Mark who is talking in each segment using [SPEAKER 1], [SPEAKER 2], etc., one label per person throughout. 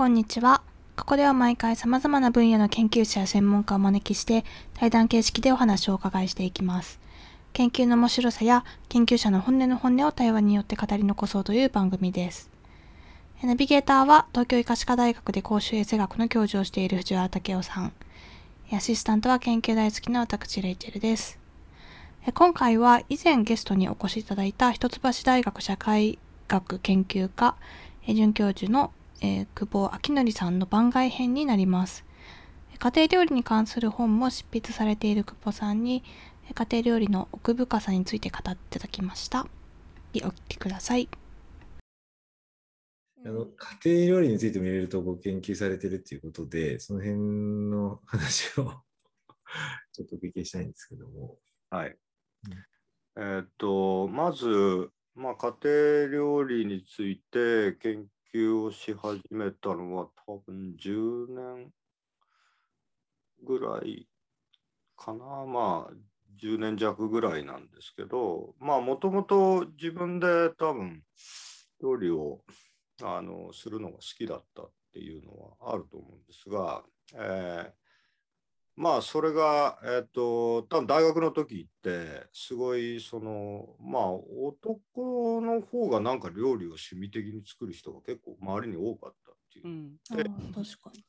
[SPEAKER 1] こんにちは。ここでは毎回様々な分野の研究者や専門家をお招きして対談形式でお話をお伺いしていきます。研究の面白さや研究者の本音の本音を対話によって語り残そうという番組です。ナビゲーターは東京医科歯科大学で公衆衛生学の教授をしている藤原武雄さん。アシスタントは研究大好きな私レイチェルです。今回は以前ゲストにお越しいただいた一橋大学社会学研究科准教授のえー、久保明則さんの番外編になります。家庭料理に関する本も執筆されている久保さんに家庭料理の奥深さについて語っていただきました。お聞きください。
[SPEAKER 2] あの家庭料理についてもいろいろとご研究されてるということで、その辺の話を ちょっとお聞きしたいんですけども。
[SPEAKER 3] はい。うん、えー、っと、まず、まあ、家庭料理について研究をし始めたのは多分10年ぐらいかな。まあ、10年弱ぐらいなんですけど、まあ、もともと自分で多分料理をあのするのが好きだったっていうのはあると思うんですが、えー、まあそれが、えっ、ー、と多分大学の時ってすごいそのまあなんか料理を趣味的に作る人が結構周りに多かったっていう。
[SPEAKER 1] うん、で確かに。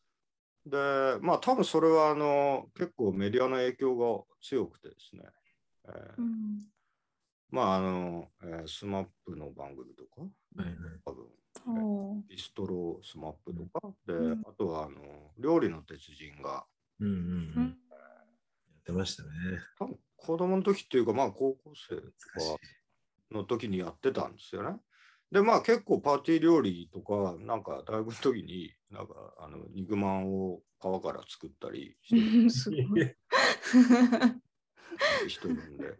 [SPEAKER 3] でまあ多分それはあの結構メディアの影響が強くてですね、えーうん、まああの、えー、スマップの番組とか、
[SPEAKER 2] はいはい、
[SPEAKER 3] 多分ビストロスマップとかで、うん、あとはあの料理の鉄人が、
[SPEAKER 2] うんうんうん、やってましたね。
[SPEAKER 3] 多分子供の時っていうかまあ高校生とかの時にやってたんですよね。でまあ結構パーティー料理とかなんか大学の時になんかあの肉まんを皮から作ったりして 人んで。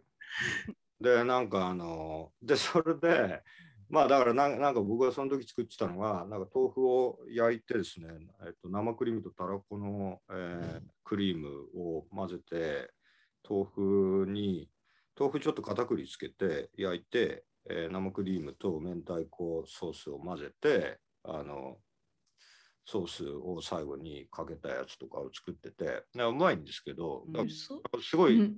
[SPEAKER 3] でなんかあのでそれでまあだからなんか僕がその時作ってたのがなんか豆腐を焼いてですね、えっと、生クリームとたらこの、えー、クリームを混ぜて豆腐に豆腐ちょっと片栗つけて焼いて、えー、生クリームと明太子ソースを混ぜてあのソースを最後にかけたやつとかを作っててうまいんですけどすごい、うん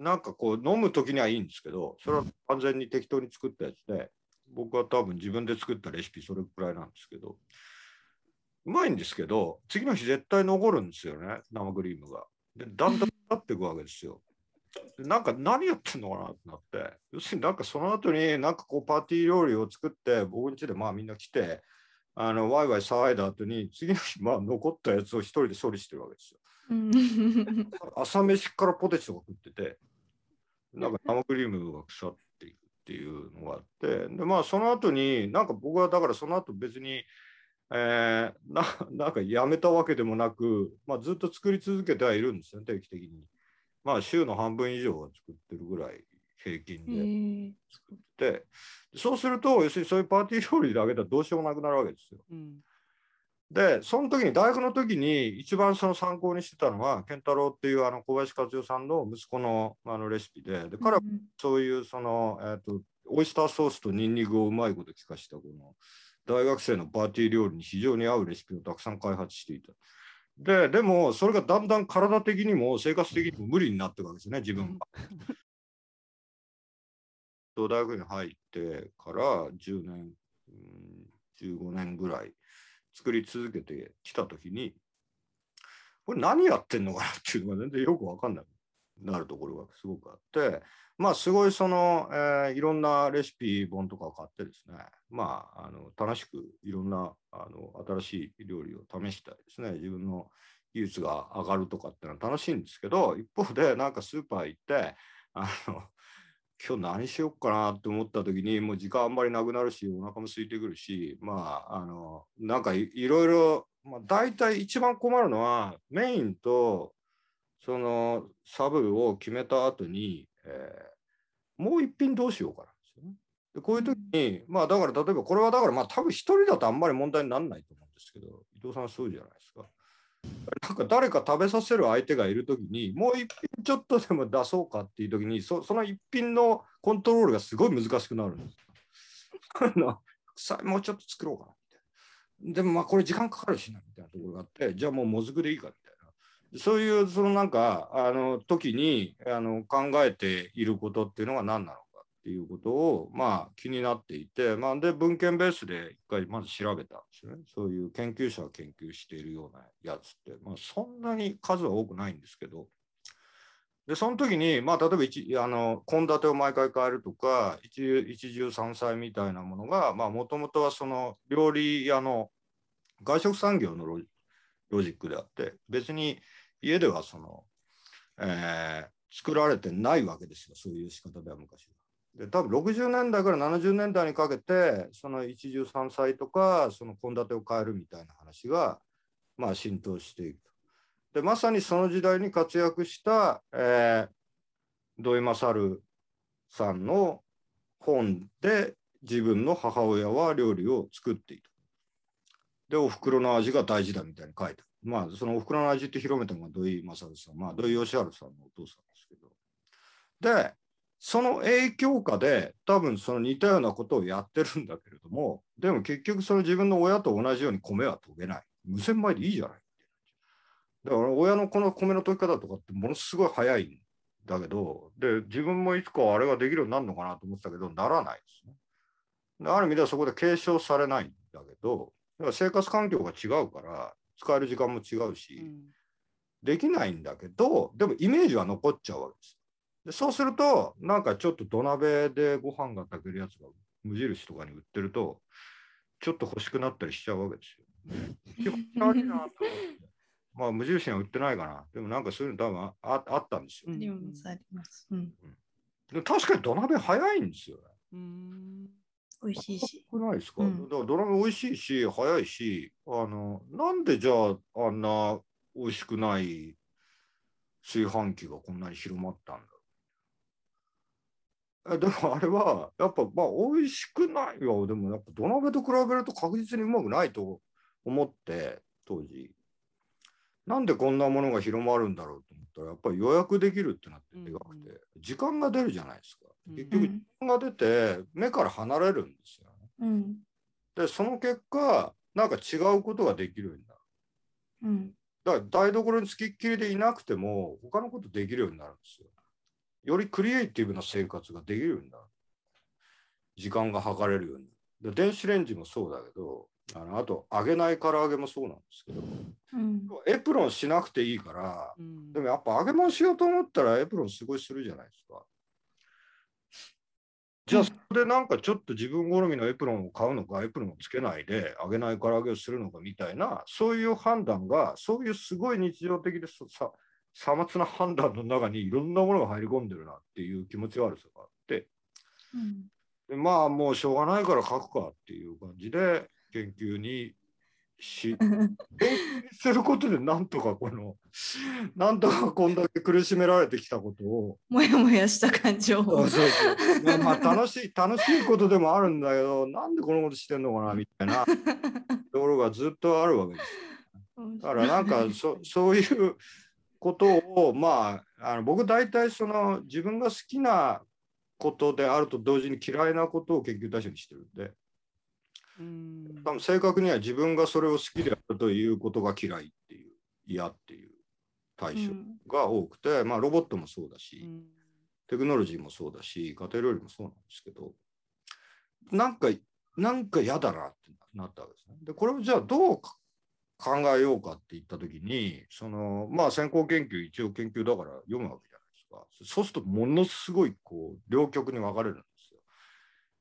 [SPEAKER 3] なんかこう飲む時にはいいんですけどそれは完全に適当に作ったやつで僕は多分自分で作ったレシピそれくらいなんですけどうまいんですけど次の日絶対残るんですよね生クリームが。でだんだん経っていくわけですよ。なんか何やってんのかなってなって要するになんかその後になんかこうパーティー料理を作って僕ん家でまあみんな来てあのワイワイ騒いだ後に次の日まあ残ったやつを一人で処理してるわけですよ。朝飯からポテチとか食っててなんか生クリームが腐っていくっていうのがあってでまあその後になんか僕はだからその後別に、えー、な なんかやめたわけでもなく、まあ、ずっと作り続けてはいるんですよ定期的に。まあ週の半分以上は作ってるぐらい平均で作ってそうすると要するにそういうパーティー料理だけではどうしようもなくなるわけですよ。うんで、その時に、大学の時に一番その参考にしてたのは、健太郎っていうあの小林克代さんの息子のあのレシピで、で彼はそういうその、えーと、オイスターソースとニンニクをうまいこと効かしたこの大学生のパーティー料理に非常に合うレシピをたくさん開発していた。で、でもそれがだんだん体的にも生活的にも無理になっていくわけですね、自分が。大学に入ってから10年、15年ぐらい。作り続けてきた時にこれ何やってんのかなっていうのが全然よく分かんなくなるところがすごくあってまあすごいその、えー、いろんなレシピ本とかを買ってですね。まああの楽しくいろんなあの新しい料理を試したりですね。自分の技術が上がるとかっていうのは楽しいんですけど一方でなんかスーパー行ってあの今日何しようかなって思った時にもう時間あんまりなくなるしお腹も空いてくるしまああのなんかいろいろ、まあ、大体一番困るのはメインとそのサブを決めた後に、えー、もう一品どうしようかなんですよね。でこういう時にまあだから例えばこれはだからまあ多分一人だとあんまり問題にならないと思うんですけど伊藤さんそうじゃないですか。なんか誰か食べさせる相手がいるときにもう一品ちょっとでも出そうかっていうときにそその一品のコントロールがすごい難しくなるんです。もうちょっと作ろうかなでもまあこれ時間かかるしなみたいなところがあってじゃあもうもずくでいいかみたいなそういうそのなんかあの時にあの考えていることっていうのが何なのかっていうことをまあ気になっていて、まあ、で文献ベースで一回まず調べたんですよね。そういう研究者が研究しているようなやつって、まあ、そんなに数は多くないんですけど。でその時に、まあ、例えば一あの献立を毎回変えるとか一一汁三菜みたいなものがもともとはその料理屋の外食産業のロロジックであって別に家ではその、えー、作られてないわけですよそういう仕方では昔は。で多分60年代から70年代にかけてその一汁三菜とかその献立を変えるみたいな話がまあ浸透していくでまさにその時代に活躍した、えー、土井勝さんの本で自分の母親は料理を作っていた。で、お袋の味が大事だみたいに書いてまあ、そのお袋の味って広めたのが土井勝さん、まあ、土井善治さんのお父さんですけど。で、その影響下で多分その似たようなことをやってるんだけれども、でも結局その自分の親と同じように米は研げない。無洗米でいいじゃない。だから親のこの米の研ぎ方とかってものすごい早いんだけど、で、自分もいつかあれができるようになるのかなと思ってたけど、ならないですね。ある意味ではそこで継承されないんだけど、だから生活環境が違うから、使える時間も違うし、うん、できないんだけど、でもイメージは残っちゃうわけです。でそうすると、なんかちょっと土鍋でご飯が炊けるやつが無印とかに売ってると、ちょっと欲しくなったりしちゃうわけですよ。気持ち悪いなと思って。まあ無印には売ってないかな。でもなんかそういうの多分ああったんですよ。でもあります。うん、で確かに土鍋早いんですよね。うん
[SPEAKER 1] 美味しいし。
[SPEAKER 3] ないですか、うん、だから土鍋美味しいし、早いし、あの、なんでじゃああんな美味しくない炊飯器がこんなに広まったんだ？えでもあれは、やっぱまあ美味しくないよ。でもやっぱ土鍋と比べると確実にうまくないと思って、当時。なんでこんなものが広まるんだろうと思ったらやっぱり予約できるってなってでかくて、時間が出るじゃないですか。結局時間が出て目から離れるんですよね、うん、でその結果なんか違うことができるようになる、うん、だから台所につきっきりでいなくても他のことできるようになるんですよ。よりクリエイティブな生活ができるようになる。時間が計れるようにで電子レンジもそうだけどあのあと揚げない唐揚げもそうなんですけど、うん、エプロンしなくていいから、うん、でもやっぱ揚げ物しようと思ったらエプロンすごいするじゃないですか。じゃあそれでなんかちょっと自分好みのエプロンを買うのかエプロンをつけないで揚げない唐揚げをするのかみたいなそういう判断がそういうすごい日常的でささまつな判断の中にいろんなものが入り込んでるなっていう気持ち悪さがあって、うん、でまあもうしょうがないから書くかっていう感じで研究にし、することでなんとかこの、なんとかこんだけ苦しめられてきたことを。
[SPEAKER 1] もやもやした感情
[SPEAKER 3] そうそうそうまあ楽しい、楽しいことでもあるんだけど、なんでこのことしてんのかなみたいな ところがずっとあるわけです。だからなんかそそういうことを、まあ、あの僕大体その自分が好きなことであると同時に嫌いなことを研究対象にしてるんで。多分正確には自分がそれを好きであるということが嫌いっていう嫌っていう対象が多くて、うん、まあロボットもそうだし、うん、テクノロジーもそうだし家庭料理もそうなんですけどなんかなんか嫌だなってなったわけですね。でこれをじゃあどう考えようかって言った時にそのまあ先行研究一応研究だから読むわけじゃないですか。そうするとものすごいこう両極に分かれる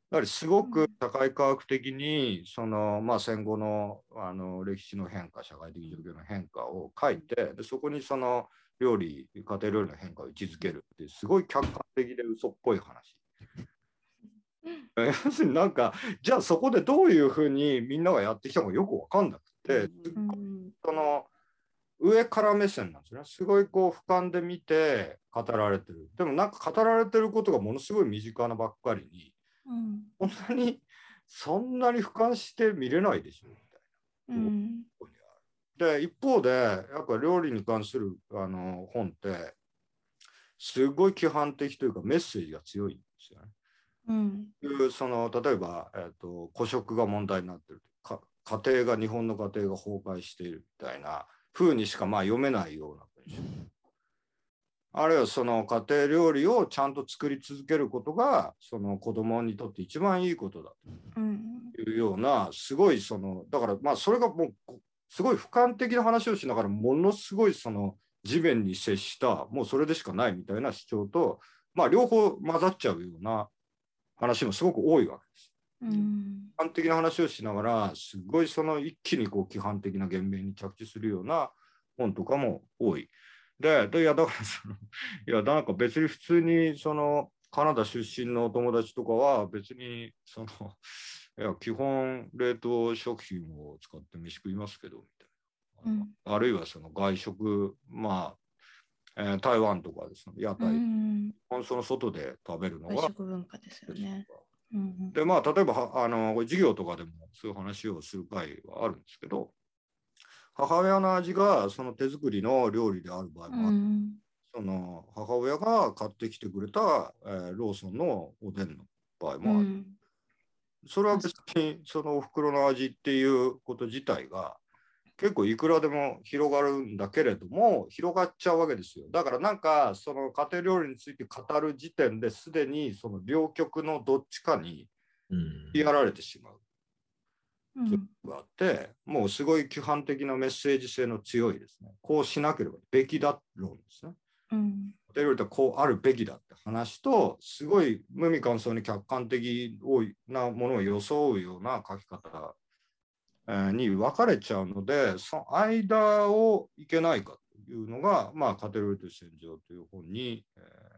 [SPEAKER 3] やはりすごく社会科学的にその、まあ、戦後のあの歴史の変化社会的状況の変化を書いてでそこにその料理家庭料理の変化を位置づけるってすごい客観的で嘘っぽい話。要するになんかじゃあそこでどういうふうにみんながやってきたのかよく分かんなくて、その上から目線なんですね。すごいこう俯瞰で見て語られてる。でもなんか語られてることがものすごい身近なばっかりにうん、そんなにそんなに俯瞰して見れないでしょみたいな。うん、で一方でやっぱ料理に関するあの本ってすごい規範的というかメッセージが強いんですよね。うん、その例えば、えーと、孤食が問題になってるか家庭が日本の家庭が崩壊しているみたいな風にしかまあ読めないような文章。あるいはその家庭料理をちゃんと作り続けることがその子供にとって一番いいことだ
[SPEAKER 1] うん
[SPEAKER 3] というようなすごいそのだからまあそれがもうすごい俯瞰的な話をしながらものすごいその地面に接したもうそれでしかないみたいな主張とまあ両方混ざっちゃうような話もすごく多いわけです。
[SPEAKER 1] うん
[SPEAKER 3] 批判的な話をしながらすごいその一気にこう規範的な言命に着地するような本とかも多い。で、でいやだからそのいやなんか別に普通にそのカナダ出身のお友達とかは別にそのいや基本冷凍食品を使って飯食いますけどみたいな。
[SPEAKER 1] うん。
[SPEAKER 3] あるいはその外食まあ、えー台湾とかですね屋
[SPEAKER 1] う
[SPEAKER 3] 台、
[SPEAKER 1] ん
[SPEAKER 3] その外で食べるの
[SPEAKER 1] 外
[SPEAKER 3] が
[SPEAKER 1] 食文化ですよね。うん
[SPEAKER 3] でまあ例えばはあの授業とかでもそういう話をする会はあるんですけど母親の味がその手作りの料理である場合
[SPEAKER 1] う
[SPEAKER 3] もある、
[SPEAKER 1] ん。
[SPEAKER 3] その母親が買ってきてくれた、えーローソンのおでんの場合
[SPEAKER 1] う
[SPEAKER 3] もある、
[SPEAKER 1] ん。
[SPEAKER 3] それは別にそのお袋の味っていうこと自体が結構いくらでも広がるんだけれども広がっちゃうわけですよ。だからなんかその家庭料理について語る時点ですでにその両極のどっちかに
[SPEAKER 2] うん。
[SPEAKER 3] やられてしまう。
[SPEAKER 1] うん
[SPEAKER 3] があってもうすごい規範的なメッセージ性の強いですね。こうしなければべきだ論ですね。
[SPEAKER 1] うん。
[SPEAKER 3] 家庭料理とこうあるべきだって話とすごい無味乾燥に客観的なものを装うような書き方えーに分かれちゃうのでその間をいけないかというのが、まあ、家庭料理と戦場という本に、えー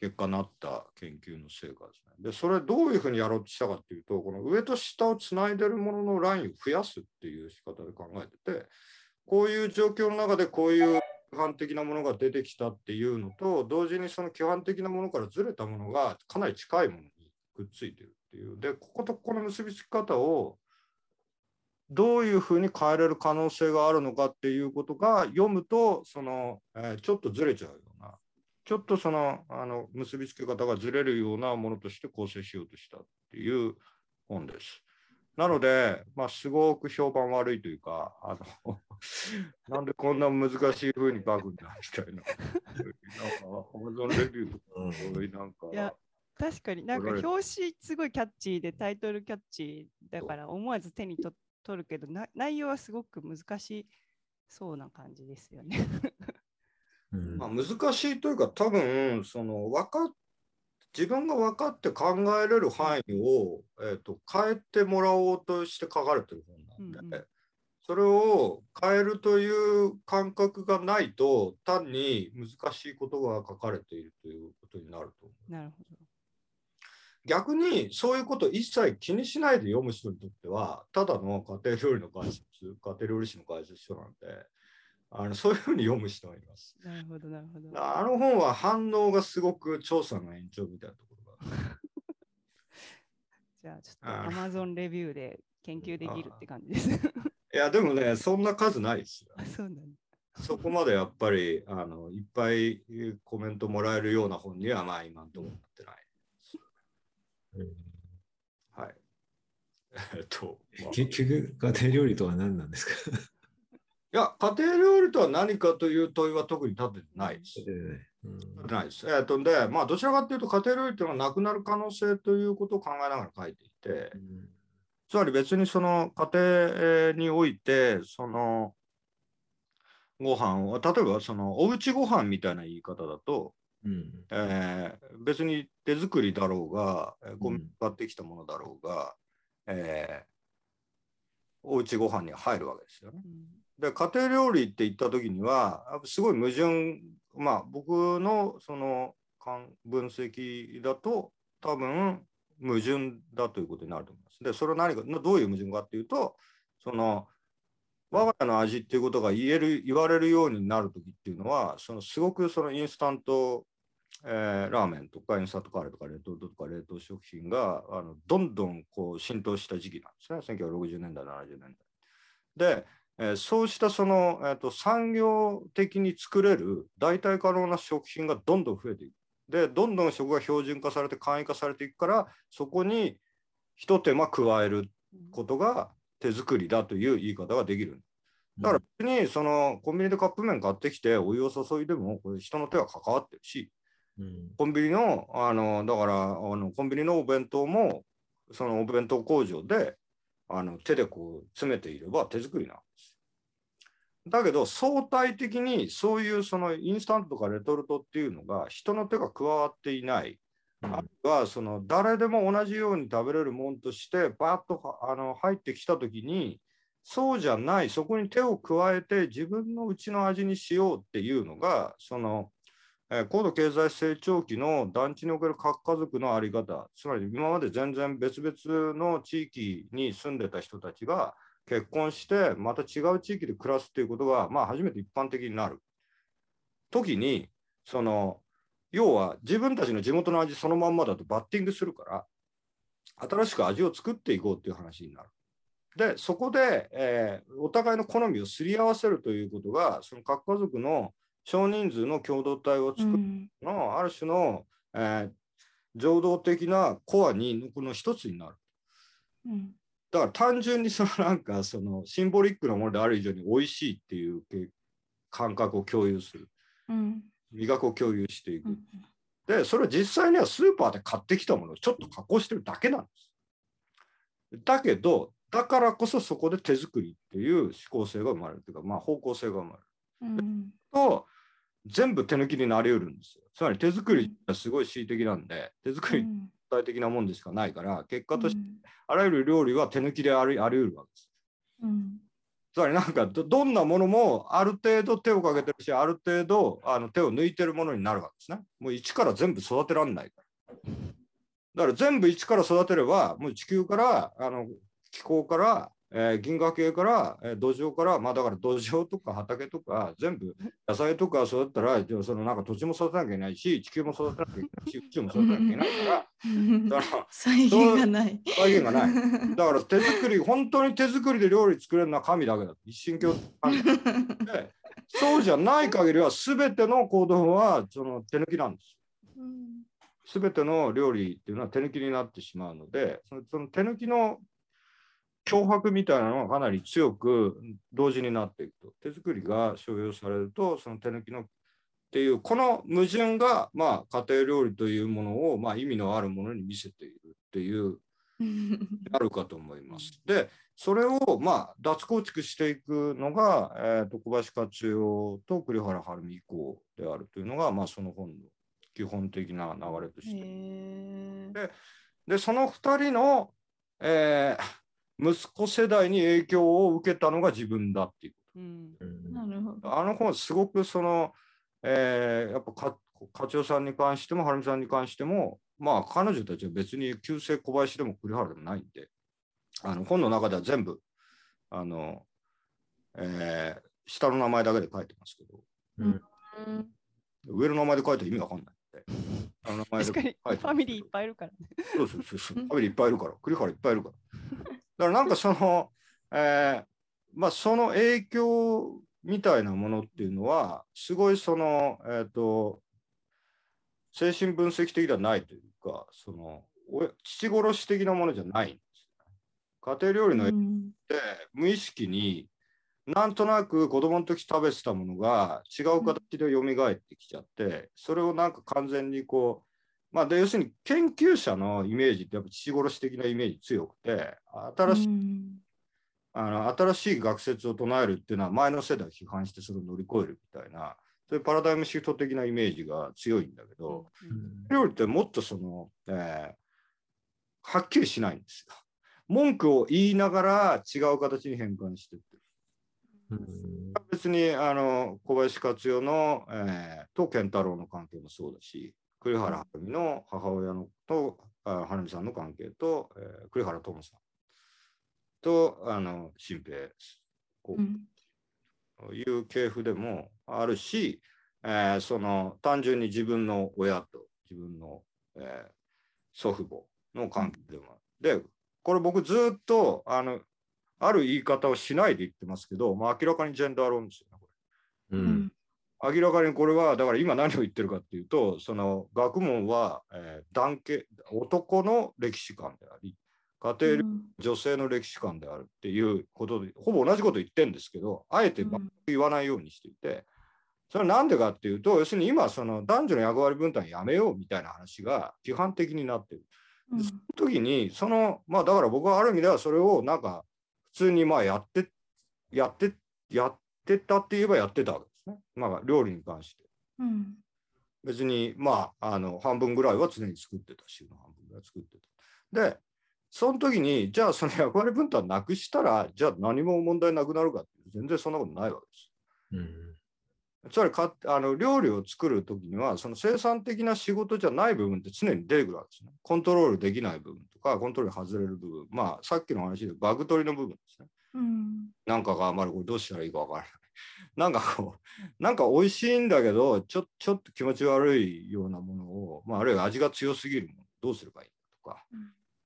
[SPEAKER 3] 結果なった研究の成果ですね。でそれどういうふうにやろうとしたかっていうとこの上と下をつないでるもののラインを増やすっていう仕方で考えててこういう状況の中でこういう規範的なものが出てきたっていうのと同時にその規範的なものからずれたものがかなり近いものにくっついてるっていうでこことここの結びつき方をどういうふうに変えれる可能性があるのかっていうことが読むとその、えーちょっとずれちゃうちょっとそのあの結びつけ方がずれるようなものとして構成しようとしたっていう本です。なので、まあ、すごく評判悪いというか、あの なんでこんな難しいふうに書くんだみたいな。なんか、アマゾンレビューとか、
[SPEAKER 2] うん
[SPEAKER 3] そういうなんか、
[SPEAKER 4] いや確かになんか表紙すごいキャッチーでタイトルキャッチーだから思わず手にと取るけどな内容はすごく難しそうな感じですよね。
[SPEAKER 2] うん
[SPEAKER 3] まあ、難しいというか、多分その分かっ自分が分かって考えれる範囲を、えー、と変えてもらおうとして書かれてる本なんで、
[SPEAKER 4] うんうん
[SPEAKER 3] それを変えるという感覚がないと単に難しいことが書かれているということになると思う。
[SPEAKER 4] なるほど。
[SPEAKER 3] 逆にそういうことを一切気にしないで読む人にとってはただの家庭料理の解説家庭料理史の解説書なんであのそういうふうに読む人がいます。
[SPEAKER 4] なるほど、なるほど。
[SPEAKER 3] あの本は反応がすごく調査の延長みたいなところが。
[SPEAKER 4] じゃあちょっと Amazon レビューで研究できるって感じです。
[SPEAKER 3] いやでもねそんな数ないですよ。
[SPEAKER 4] あ、そうなんだ。
[SPEAKER 3] そこまでやっぱりあのいっぱいコメントもらえるような本にはまあ今のところなってない。
[SPEAKER 2] うん
[SPEAKER 3] はい。えっと、まあい
[SPEAKER 2] 結局、家庭料理とは何なんですか？
[SPEAKER 3] や家庭料理とは何かという問いは特に立ててないです。
[SPEAKER 2] うん
[SPEAKER 3] ないです。えっとで、まあ、どちらかというと家庭料理というのはなくなる可能性ということを考えながら書いていて、つまり別にその家庭において、そのご飯を、例えばそのおうちご飯みたいな言い方だと、
[SPEAKER 2] うん
[SPEAKER 3] えー別に手作りだろうが、えーゴミ
[SPEAKER 2] うん
[SPEAKER 3] 買ってきたものだろうが、えーおうちご飯に入るわけですよね。
[SPEAKER 4] うん
[SPEAKER 3] で家庭料理って言った時にはすごい矛盾まあ僕のその分析だと多分矛盾だということになると思います。でそれは何かどういう矛盾かっていうとその我が家の味っていうことが言える言われるようになる時っていうのはそのすごくそのインスタント、えーラーメンとかインスタントカレーとか冷凍とか冷凍食品があのどんどんこう浸透した時期なんですね1960年代70年代。でえーそうしたその、えー、と産業的に作れる代替可能な食品がどんどん増えていく。でどんどん食が標準化されて簡易化されていくからそこに一手間加えることが手作りだという言い方ができる。だから別にそのコンビニでカップ麺買ってきてお湯を注いでもこれ人の手が関わってるし
[SPEAKER 2] うん
[SPEAKER 3] コンビニのあのだからあのコンビニのお弁当もそのお弁当工場であの手でこう詰めていれば手作りなんです。だけど相対的にそういうそのインスタントとかレトルトっていうのが人の手が加わっていないあるいはその誰でも同じように食べれるもんとしてバーッとはあの入ってきた時にそうじゃないそこに手を加えて自分のうちの味にしようっていうのがその、えー高度経済成長期の団地における核家族のあり方つまり今まで全然別々の地域に住んでた人たちが結婚してまた違う地域で暮らすっていうことが、まあ、初めて一般的になる時にその要は自分たちの地元の味そのまんまだとバッティングするから新しく味を作っていこうっていう話になる。でそこで、えーお互いの好みをすり合わせるということがその核家族の少人数の共同体を作る
[SPEAKER 1] うん。
[SPEAKER 3] の、ある種の、えー情動的なコアにこの一つになる。
[SPEAKER 1] うん。
[SPEAKER 3] だから単純にそのなんかそのシンボリックなものである以上に美味しいっていうけ感覚を共有する。
[SPEAKER 1] うん。
[SPEAKER 3] 味覚を共有していく、
[SPEAKER 1] うん
[SPEAKER 3] でそれは実際にはスーパーで買ってきたものをちょっと加工してるだけなんです。だけどだからこそそこで手作りっていう思考性が生まれるというか、まあ、方向性が生まれる。
[SPEAKER 1] うん。
[SPEAKER 3] と全部手抜きになりうるんですよ。つまり手作りはすごい恣意的なんで手作り体的なもんでしかないから結果として
[SPEAKER 1] うん
[SPEAKER 3] あらゆる料理は手抜きでありあり得るわけです。
[SPEAKER 1] うん。
[SPEAKER 3] つまりなんかどどんなものもある程度手をかけてるしある程度あの手を抜いてるものになるわけですね。もう一から全部育てられないから。だから全部一から育てればもう地球からあの気候から、えー銀河系から、えー土壌からまあだから土壌とか畑とか全部野菜とか育てたらそのなんか土地も育てなきゃいけないし地球も育てなきゃいけないし宇宙も育てなきゃいけないからだから
[SPEAKER 1] 再現がない。
[SPEAKER 3] 再現がない。だから手作り、本当に手作りで料理作れるのは神だけだ。一神教神だでそうじゃない限りは全ての行動はその手抜きなんです。
[SPEAKER 1] うん
[SPEAKER 3] 全ての料理っていうのは手抜きになってしまうので、そのその手抜きの脅迫みたいなのがかなり強く同時になっていくと。手作りが所有されると、その手抜きのっていう、この矛盾が、まあ、家庭料理というものを、まあ、意味のあるものに見せているっていうあるかと思います。で、それをまあ脱構築していくのが、えー、と小林克代と栗原はるみ以降であるというのが、まあ、その本の基本的な流れとして。で、その2人の、えー息子世代に影響を受けたのが自分だっていう。
[SPEAKER 4] うん
[SPEAKER 1] ーなるほど。
[SPEAKER 3] あの本、すごくその、えーやっぱか課長さんに関しても、はるみさんに関しても、まあ、彼女たちは別に旧姓小林でも栗原でもないんで、あの本の中では全部、あの、えー下の名前だけで書いてますけど、
[SPEAKER 1] うん
[SPEAKER 3] 上の名前で書いたら意味わかんないんで、下の名前で
[SPEAKER 4] 確かにファミリーいっぱいいるからね。
[SPEAKER 3] そうそうそうそう。ファミリーいっぱいいるから、栗原いっぱいいるから。だからなんかその、えーまあその影響みたいなものっていうのは、すごいその、えっ、と、精神分析的ではないというか、その、お父殺し的なものじゃないんです。家庭料理の影響
[SPEAKER 1] うん
[SPEAKER 3] って無意識になんとなく子供の時食べてたものが違う形で蘇ってきちゃって、それをなんか完全にこう、まあ、で要するに研究者のイメージってやっぱ父殺し的なイメージ強くて新しい、
[SPEAKER 1] うん
[SPEAKER 3] あの新しい学説を唱えるっていうのは前の世代を批判してそれを乗り越えるみたいなそういうパラダイムシフト的なイメージが強いんだけど、料理ってもっとその、えーはっきりしないんですよ。文句を言いながら違う形に変換していってる。
[SPEAKER 2] うん
[SPEAKER 3] 別にあの小林克代の、えーと健太郎の関係もそうだし栗原はるみの母親のとあはるみさんの関係と、えー栗原智さん。とあの新平こ
[SPEAKER 1] うん。
[SPEAKER 3] ういう系譜でもあるし、えーその単純に自分の親と自分の、えー祖父母の関係でもある。でこれ僕ずっとあのある言い方をしないで言ってますけど、まあ、明らかにジェンダー論ですよね。これ。
[SPEAKER 2] う
[SPEAKER 1] うんん
[SPEAKER 3] 明らかにこれはだから今何を言ってるかっていうとその学問は、えー男系男の歴史観であり家庭料理女性の歴史観であるっていうことで、ほぼ同じこと言ってるんですけど、あえて全く言わないようにしていて、それはなんでかっていうと、要するに今、その男女の役割分担やめようみたいな話が批判的になってる。
[SPEAKER 1] うん。
[SPEAKER 3] その時に、その、まあだから僕はある意味ではそれをなんか普通にまあやって、やって、やってたって言えばやってたわけ。ですね。まあ料理に関して。
[SPEAKER 1] うん
[SPEAKER 3] 別にまああの半分ぐらいは常に作ってた週の半分ぐらい作ってた。でその時にじゃあその役割分担なくしたらじゃあ何も問題なくなるかって全然そんなことないわけです。
[SPEAKER 2] うん
[SPEAKER 3] つまりかあの料理を作る時にはその生産的な仕事じゃない部分って常に出てくるわけですね。コントロールできない部分とかコントロール外れる部分まあさっきの話でバグ取りの部分ですね。
[SPEAKER 1] うん
[SPEAKER 3] なんかがあまりこれどうしたらいいかわからない。なんかこう、なんか美味しいんだけど、ちょちょっと気持ち悪いようなものを、まあ、あるいは味が強すぎるもの、どうすればいいのとか、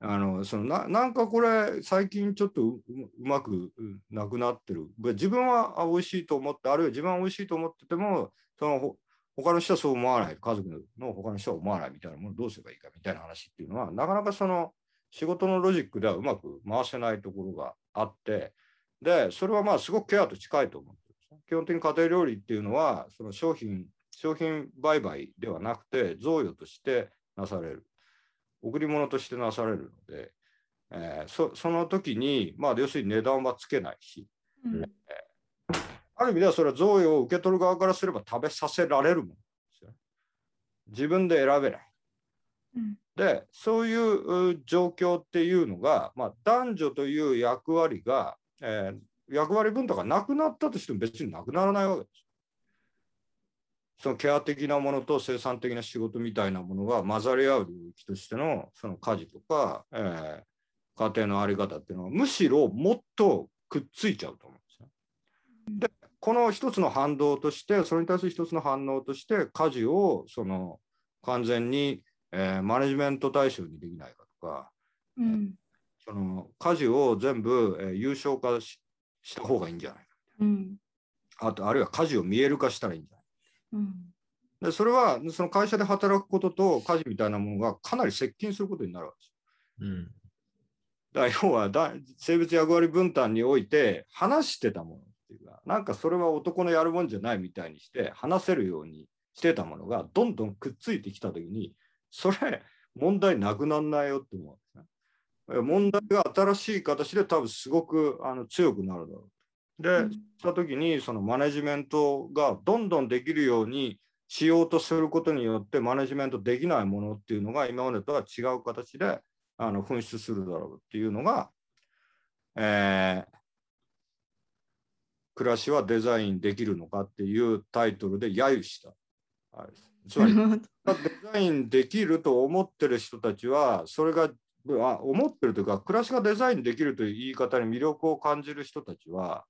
[SPEAKER 3] あのそのななんかこれ、最近ちょっとうううまくうんなくなってる。自分はあ美味しいと思って、あるいは自分は美味しいと思ってても、そのほ他の人はそう思わない、家族の他の人は思わないみたいなものをどうすればいいかみたいな話っていうのは、なかなかその仕事のロジックではうまく回せないところがあって、で、それはまあすごくケアと近いと思ってるんですね。基本的に家庭料理っていうのは、その商品、商品売買ではなくて、贈与としてなされる。贈り物としてなされるので、えーそその時に、まあ、要するに値段はつけないし、
[SPEAKER 1] うん
[SPEAKER 3] ある意味ではそれは贈与を受け取る側からすれば食べさせられるものですよね。自分で選べない。
[SPEAKER 1] うん
[SPEAKER 3] で、そういうう状況っていうのが、まあ、男女という役割が、えー役割分担がなくなったとしても別になくならないわけです。そのケア的なものと生産的な仕事みたいなものが混ざり合う領域としてのその家事とか、えー家庭の在り方っていうのはむしろもっとくっついちゃうと思うんですよ。でこの一つの反動としてそれに対する一つの反応として家事をその完全にえーマネジメント対象にできないかとか、
[SPEAKER 1] うん
[SPEAKER 3] その家事を全部、えー有償化しした方がいいんじゃないか。
[SPEAKER 1] うん
[SPEAKER 3] あと、あるいは家事を見える化したらいいんじゃない
[SPEAKER 1] うん
[SPEAKER 3] でそれは、その会社で働くことと家事みたいなものがかなり接近することになるわけです。
[SPEAKER 2] うん
[SPEAKER 3] だから要はだ性別役割分担において話してたものっていうか、なんかそれは男のやるもんじゃないみたいにして話せるようにしてたものがどんどんくっついてきたときに、それ問題なくなんないよって思うんですね。問題が新しい形で多分すごくあの強くなるだろう。で、
[SPEAKER 1] うん
[SPEAKER 3] したときにそのマネジメントがどんどんできるようにしようとすることによってマネジメントできないものっていうのが今までとは違う形であの噴出するだろうっていうのが、えー暮らしはデザインできるのかっていうタイトルで揶揄した。つまり デザインできると思ってる人たちは、それがあ思ってるというか、暮らしがデザインできるという言い方に魅力を感じる人たちは、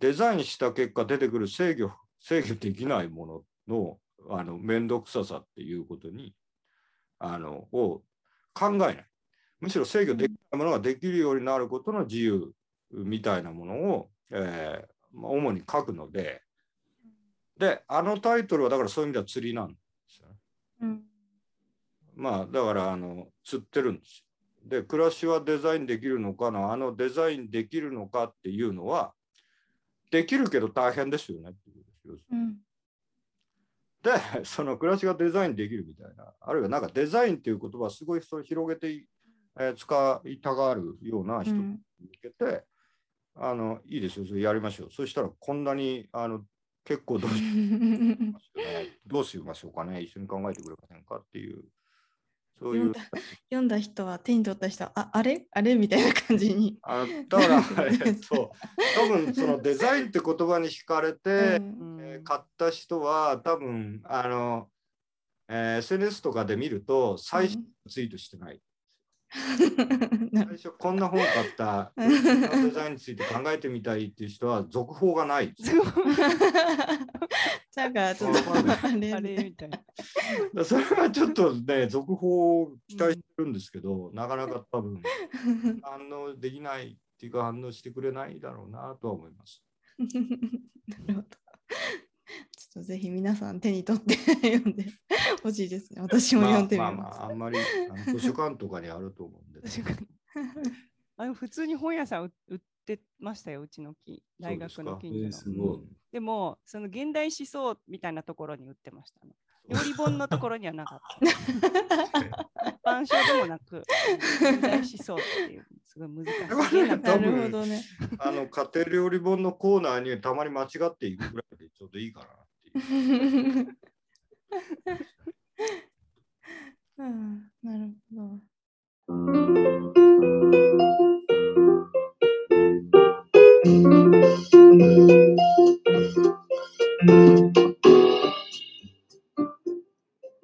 [SPEAKER 3] デザインした結果出てくる制御制御できないもののあの面倒くささっていうことにあのを考えない。むしろ制御できないものができるようになることの自由みたいなものを、えーまあ、主に書くので、で、あのタイトルはだからそういう意味では釣りなんですよね。
[SPEAKER 1] うん
[SPEAKER 3] まあだからあの釣ってるんですよ。で暮らしはデザインできるのかな？あのデザインできるのかっていうのはできるけど大変ですよねっていうですよ。
[SPEAKER 1] うん。
[SPEAKER 3] でその暮らしがデザインできるみたいなあるいはなんかデザインっていう言葉はすごいそれ広げてい、えー使いたがるような人に
[SPEAKER 1] うん
[SPEAKER 3] 向けて、あのいいですよ。それやりましょう。そしたらこんなにあの結構どうし どうしましょうかね。一緒に考えてくれませんかっていうそういう。
[SPEAKER 1] 読んだ読んだ人は手に取った人はああれ？あれ？みたいな感じに。
[SPEAKER 3] あのだから、えっと、多分そのデザインって言葉に惹かれて、
[SPEAKER 1] うん。
[SPEAKER 3] えー買った人は多分あの、えー SNS とかで見ると最初ツイートしてない。
[SPEAKER 1] な
[SPEAKER 3] 最初こんな本買ったデザインについて考えてみたいっていう人は続報がない。
[SPEAKER 1] なんかちょっとあれ
[SPEAKER 4] あれみたいな。
[SPEAKER 3] だからそれはちょっとね続報を期待してるんですけど、なかなか多分反応できないっていうか反応してくれないだろうなとは思います。
[SPEAKER 1] なるほど。ちょっとぜひ皆さん手に取って読んでほしいですね。私も読んでみ
[SPEAKER 3] まあ
[SPEAKER 1] ます。
[SPEAKER 3] まあまあ、あんまりあの 図書館とかにあると思うんで、
[SPEAKER 1] 図書館
[SPEAKER 4] あの普通に本屋さん売売ってましたよ、うちの木、大学の近所の。
[SPEAKER 2] えーすごい
[SPEAKER 4] うんでも、その現代思想みたいなところに売ってましたね。料理本のところにはなかった。一般書でもなく、現代思想っていう、すごい難しい。な
[SPEAKER 1] るほどね。
[SPEAKER 3] あの家庭料理本のコーナーにたまに間違っていくぐらいでちょうどいいかなっていう。
[SPEAKER 1] ああなるほど。